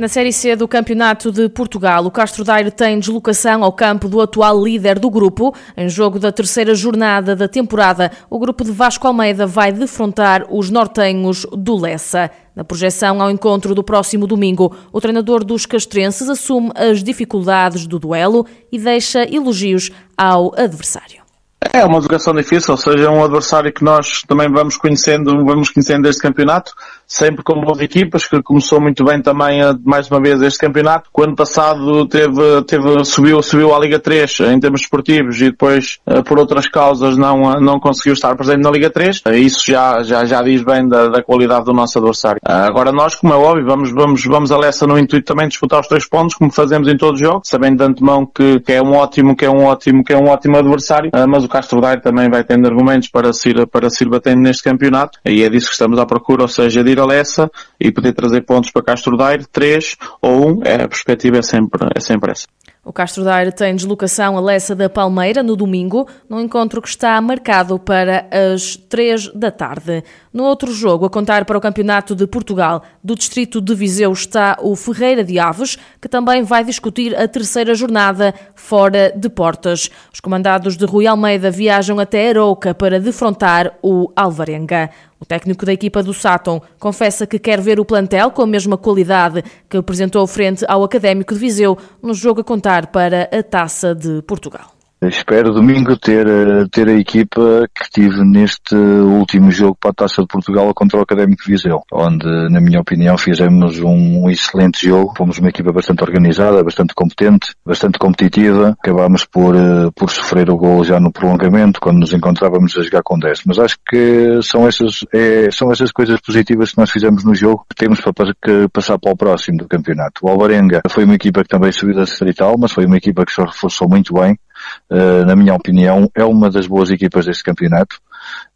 Na Série C do Campeonato de Portugal, o Castro Daire tem deslocação ao campo do atual líder do grupo. Em jogo da terceira jornada da temporada, o grupo de Vasco Almeida vai defrontar os nortenhos do Lessa. Na projeção ao encontro do próximo domingo, o treinador dos castrenses assume as dificuldades do duelo e deixa elogios ao adversário. É uma jogação difícil, ou seja, é um adversário que nós também vamos conhecendo, vamos conhecendo este campeonato, sempre com boas equipas, que começou muito bem também mais uma vez este campeonato. O ano passado teve, teve, subiu, subiu à Liga 3 em termos esportivos e depois, eh, por outras causas, não, eh, não conseguiu estar presente na Liga 3. Eh, isso já, já, já diz bem da, da qualidade do nosso adversário. Agora nós, como é óbvio, vamos, vamos, vamos a Lessa no intuito também de disputar os três pontos, como fazemos em todos os jogos, sabendo de antemão que, que é um ótimo, que é um ótimo, que é um ótimo adversário, mas o Castro Daire também vai tendo argumentos para se ir, para se ir batendo neste campeonato, e é disso que estamos à procura, ou seja, de ir a Lessa e poder trazer pontos para Castro Daire, três ou um, é, a perspectiva é sempre, é sempre essa. O Castro Daire tem deslocação a Lessa da Palmeira no domingo, num encontro que está marcado para as três da tarde. No outro jogo, a contar para o Campeonato de Portugal do Distrito de Viseu está o Ferreira de Aves, que também vai discutir a terceira jornada fora de portas. Os comandados de Rui Almeida viajam até Arouca para defrontar o Alvarenga. O técnico da equipa do Saturn confessa que quer ver o plantel com a mesma qualidade que apresentou frente ao Académico de Viseu no jogo a contar para a Taça de Portugal. Espero domingo ter, eh, ter a equipa que tive neste último jogo para a Taça de Portugal contra o Académico Viseu, onde, na minha opinião, fizemos um excelente jogo. Fomos uma equipa bastante organizada, bastante competente, bastante competitiva. Acabámos por, eh, por sofrer o gol já no prolongamento, quando nos encontrávamos a jogar com 10. Mas acho que são essas, é, são essas coisas positivas que nós fizemos no jogo que temos para passar para o próximo do campeonato. O Alvarenga foi uma equipa que também subiu da Distrital, mas foi uma equipa que se reforçou muito bem na minha opinião, é uma das boas equipas deste campeonato.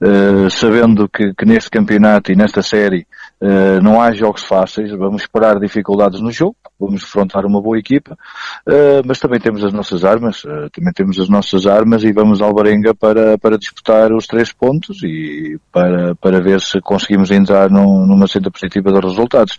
Uh, sabendo que, que, neste campeonato e nesta série uh, não há jogos fáceis, vamos esperar dificuldades no jogo, vamos enfrentar uma boa equipa, mas também temos as nossas armas, também temos as nossas armas e vamos ao Barenga para, para disputar os três pontos e para, para ver se conseguimos entrar num, numa senda positiva dos resultados.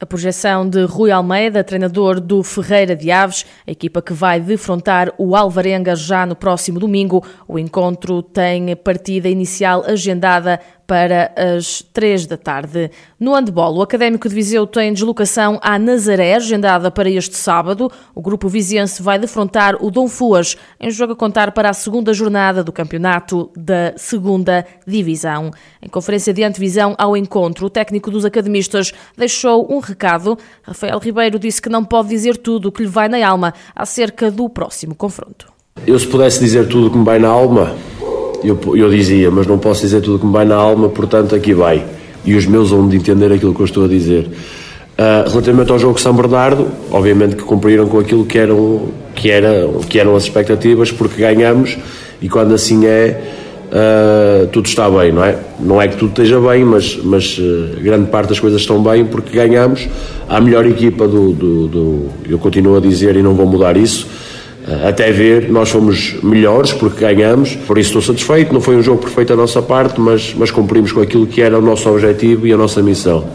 A projeção de Rui Almeida, treinador do Ferreira de Aves, a equipa que vai defrontar o Alvarenga já no próximo domingo. O encontro tem partida inicial agendada para as três da tarde. No handball, o Académico de Viseu tem deslocação à Nazaré, agendada para este sábado. O grupo viziense vai defrontar o Dom Fuas, em jogo a contar para a segunda jornada do campeonato da segunda divisão. Em conferência de antevisão ao encontro, o técnico dos academistas deixou um recado. Rafael Ribeiro disse que não pode dizer tudo o que lhe vai na alma acerca do próximo confronto. Eu se pudesse dizer tudo o que me vai na alma, eu, eu dizia, mas não posso dizer tudo que me vai na alma, portanto aqui vai. E os meus vão de entender aquilo que eu estou a dizer. Uh, relativamente ao jogo São Bernardo, obviamente que cumpriram com aquilo que eram, que, era, que eram as expectativas, porque ganhamos e quando assim é, uh, tudo está bem, não é? Não é que tudo esteja bem, mas, mas uh, grande parte das coisas estão bem porque ganhamos. A melhor equipa do, do, do, eu continuo a dizer e não vou mudar isso, até ver, nós fomos melhores porque ganhamos, por isso estou satisfeito. Não foi um jogo perfeito da nossa parte, mas, mas cumprimos com aquilo que era o nosso objetivo e a nossa missão.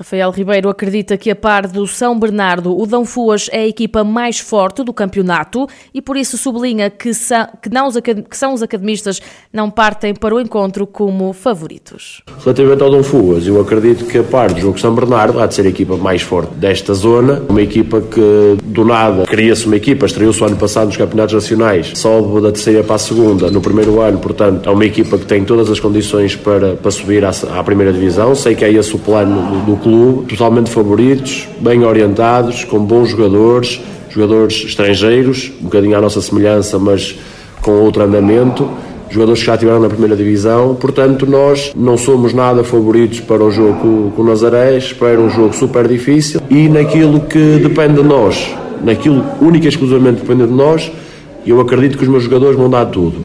Rafael Ribeiro acredita que, a par do São Bernardo, o Dão Fuas é a equipa mais forte do campeonato e, por isso, sublinha que, são, que, não os, que são os academistas não partem para o encontro como favoritos. Relativamente ao Dão Fuas, eu acredito que, a par do jogo São Bernardo, há de ser a equipa mais forte desta zona. Uma equipa que, do nada, cria-se uma equipa, estreou-se o ano passado nos campeonatos nacionais, sobe da terceira para a segunda no primeiro ano, portanto, é uma equipa que tem todas as condições para, para subir à, à primeira divisão. Sei que é esse o plano do, do clube clube, totalmente favoritos, bem orientados, com bons jogadores, jogadores estrangeiros, um bocadinho à nossa semelhança, mas com outro andamento, jogadores que já estiveram na primeira divisão, portanto nós não somos nada favoritos para o jogo com, o Nazaré, espero um jogo super difícil e naquilo que depende de nós, naquilo única e exclusivamente depende de nós, eu acredito que os meus jogadores vão dar tudo.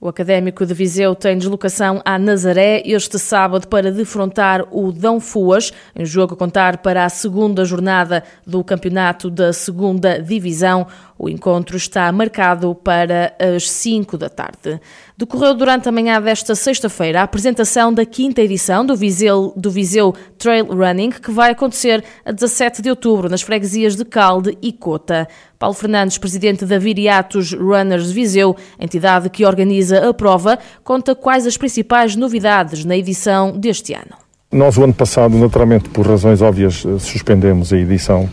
O Académico de Viseu tem deslocação à Nazaré este sábado para defrontar o Dão Fuas, em jogo a contar para a segunda jornada do campeonato da segunda divisão. O encontro está marcado para as 5 da tarde. Decorreu durante a manhã desta sexta-feira a apresentação da quinta edição do Viseu, do Viseu Trail Running, que vai acontecer a 17 de outubro nas freguesias de Calde e Cota. Paulo Fernandes, presidente da Viriatos Runners Viseu, entidade que organiza a prova, conta quais as principais novidades na edição deste ano. Nós, o ano passado, naturalmente, por razões óbvias, eh, suspendemos a edição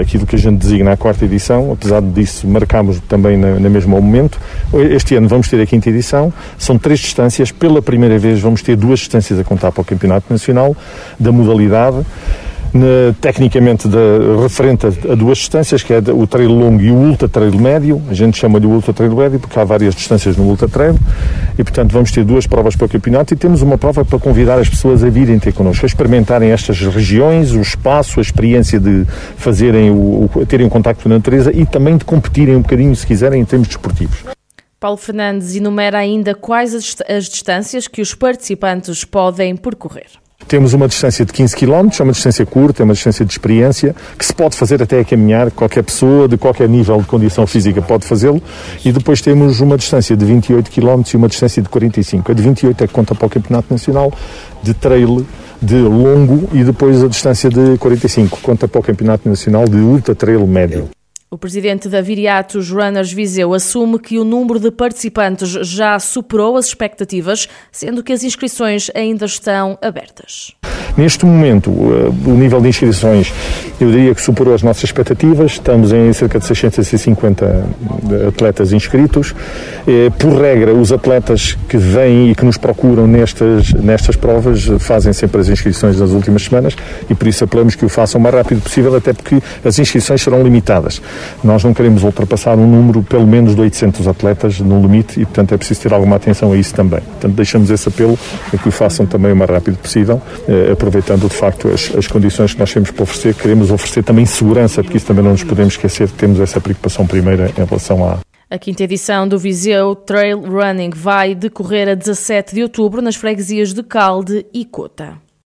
aquilo que a gente designa a quarta edição, apesar disso marcámos também na, na mesmo momento. Este ano vamos ter a quinta edição, são três distâncias, pela primeira vez vamos ter duas distâncias a contar para o Campeonato Nacional, da modalidade na, tecnicamente da, referente a, a, duas distâncias, que é o trail longo e o ultra trail médio. A gente chama-lhe ultra trail médio porque há várias distâncias no ultra trail e, portanto, vamos ter duas provas para o campeonato e temos uma prova para convidar as pessoas a virem ter connosco, a experimentarem estas regiões, o espaço, a experiência de fazerem o, o terem um contacto com a natureza e também de competirem um bocadinho, se quiserem, em termos desportivos. Paulo Fernandes enumera ainda quais as, as distâncias que os participantes podem percorrer. Temos uma distância de 15 km, é uma distância curta, é uma distância de experiência, que se pode fazer até a caminhar, qualquer pessoa de qualquer nível de condição física pode fazê-lo, e depois temos uma distância de 28 km e uma distância de 45. A de 28 é que conta para o Campeonato Nacional de trail de longo e depois a distância de 45 conta para o Campeonato Nacional de ultra trail médio. O presidente da Viriatos Runners Viseu assume que o número de participantes já superou as expectativas, sendo que as inscrições ainda estão abertas. Neste momento, eh, o nível de inscrições, eu diria que superou as nossas expectativas. Estamos em cerca de 650 eh, atletas inscritos. Eh, por regra, os atletas que vêm e que nos procuram nestas, nestas provas fazem sempre as inscrições nas últimas semanas e por isso apelamos que o façam o mais rápido possível, até porque as inscrições serão limitadas. Nós não queremos ultrapassar um número pelo menos de 800 atletas no limite e, portanto, é preciso ter alguma atenção a isso também. Portanto, deixamos esse apelo a que o façam também o mais rápido possível aproveitando de facto as, as condições que nós temos para oferecer, queremos oferecer também segurança, porque isso também não nos podemos esquecer, temos essa preocupação primeira em relação à, a quinta edição do Viseu Trail Running vai decorrer a 17 de outubro nas freguesias de Calde e Cota.